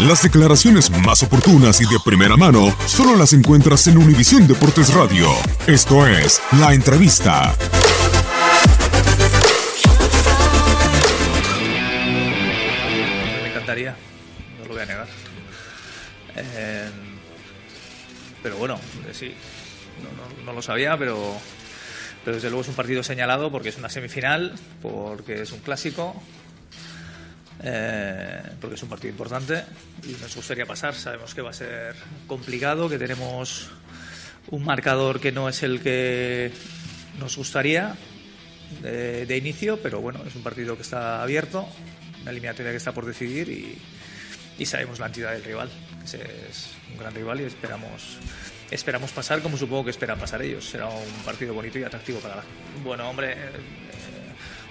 Las declaraciones más oportunas y de primera mano solo las encuentras en Univisión Deportes Radio. Esto es La Entrevista. Me encantaría, no lo voy a negar. Eh, pero bueno, eh, sí, no, lo sabía, pero desde luego es un partido señalado porque es una semifinal, porque es un clásico, eh, porque es un partido importante y nos gustaría pasar. Sabemos que va a ser complicado, que tenemos un marcador que no es el que nos gustaría de, de inicio, pero bueno, es un partido que está abierto, una eliminatoria que está por decidir y, y sabemos la entidad del rival, ese es un gran rival y esperamos esperamos pasar como supongo que esperan pasar ellos. Será un partido bonito y atractivo para la. Bueno, hombre, eh,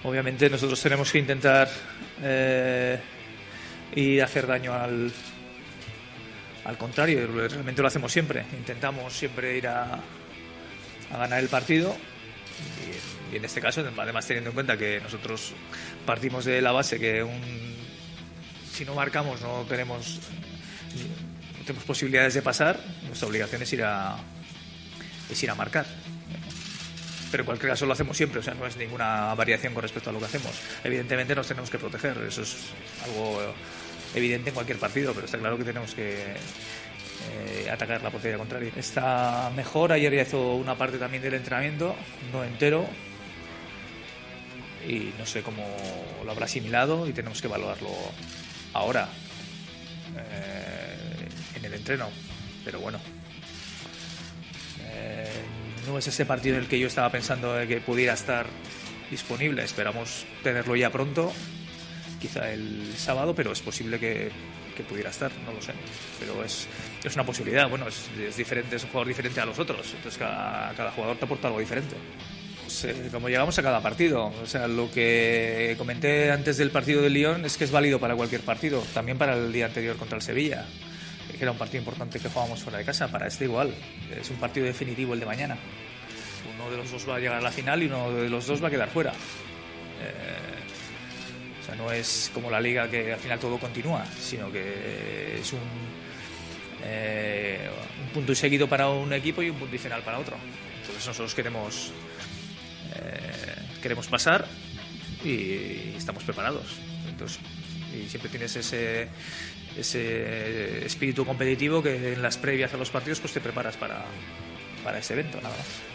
obviamente nosotros tenemos que intentar eh, ir hacer daño al al contrario, realmente lo hacemos siempre. Intentamos siempre ir a, a ganar el partido y, en este caso, además teniendo en cuenta que nosotros partimos de la base que un, si no marcamos no tenemos, tenemos posibilidades de pasar, nuestra obligación es ir a, es ir a marcar. Pero en cualquier caso lo hacemos siempre, o sea, no es ninguna variación con respecto a lo que hacemos. Evidentemente nos tenemos que proteger, eso es algo evidente en cualquier partido, pero está claro que tenemos que eh, atacar la portería contraria. Está mejor, ayer ya hizo una parte también del entrenamiento, no entero, y no sé cómo lo habrá asimilado y tenemos que valorarlo ahora, eh, en el entreno, pero bueno. No es ese partido en el que yo estaba pensando de que pudiera estar disponible, esperamos tenerlo ya pronto quizá el sábado, pero es posible que, pudiera estar, no lo sé. Pero es, es una posibilidad, bueno, es, diferente, es un jugador diferente a los otros, entonces cada, cada jugador te aporta algo diferente. Pues, eh, como llegamos a cada partido, o sea, lo que comenté antes del partido de Lyon es que es válido para cualquier partido, también para el día anterior contra el Sevilla, que era un partido importante que jugábamos fuera de casa, para este igual, es un partido definitivo el de mañana. Uno de los dos va a llegar a la final y uno de los dos va a quedar fuera. Eh, o sea, no es como la liga que al final todo continúa, sino que es un, eh, un punto y seguido para un equipo y un punto y final para otro. Entonces nosotros queremos, eh, queremos pasar y estamos preparados. Entonces, y siempre tienes ese, ese espíritu competitivo que en las previas a los partidos pues te preparas para, para ese evento, nada más.